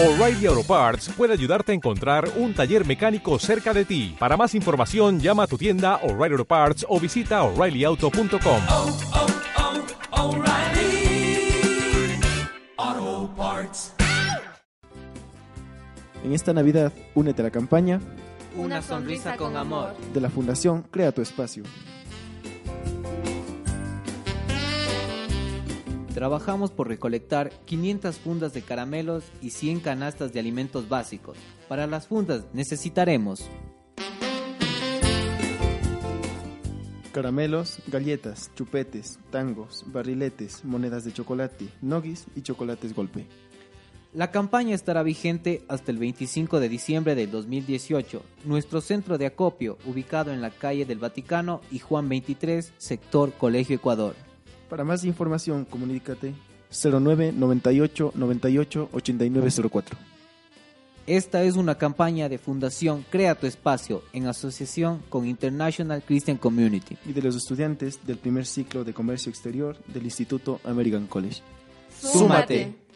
O'Reilly Auto Parts puede ayudarte a encontrar un taller mecánico cerca de ti. Para más información, llama a tu tienda O'Reilly Auto Parts o visita oreillyauto.com. oh, oh, Parts. En esta Navidad, únete a la campaña Una sonrisa con amor. de la Fundación Crea tu Espacio. Trabajamos por recolectar 500 fundas de caramelos y 100 canastas de alimentos básicos. Para las fundas necesitaremos Caramelos, galletas, chupetes, tangos, barriletes, monedas de chocolate, nogis y chocolates golpe. La campaña estará vigente hasta el 25 de diciembre del 2018. Nuestro centro de acopio, ubicado en la calle del Vaticano y Juan 23, sector Colegio Ecuador. Para más información, comunícate 09 98 98 8904. Esta es una campaña de Fundación Crea tu Espacio en asociación con International Christian Community. Y de los estudiantes del primer ciclo de comercio exterior del Instituto American College. ¡Súmate!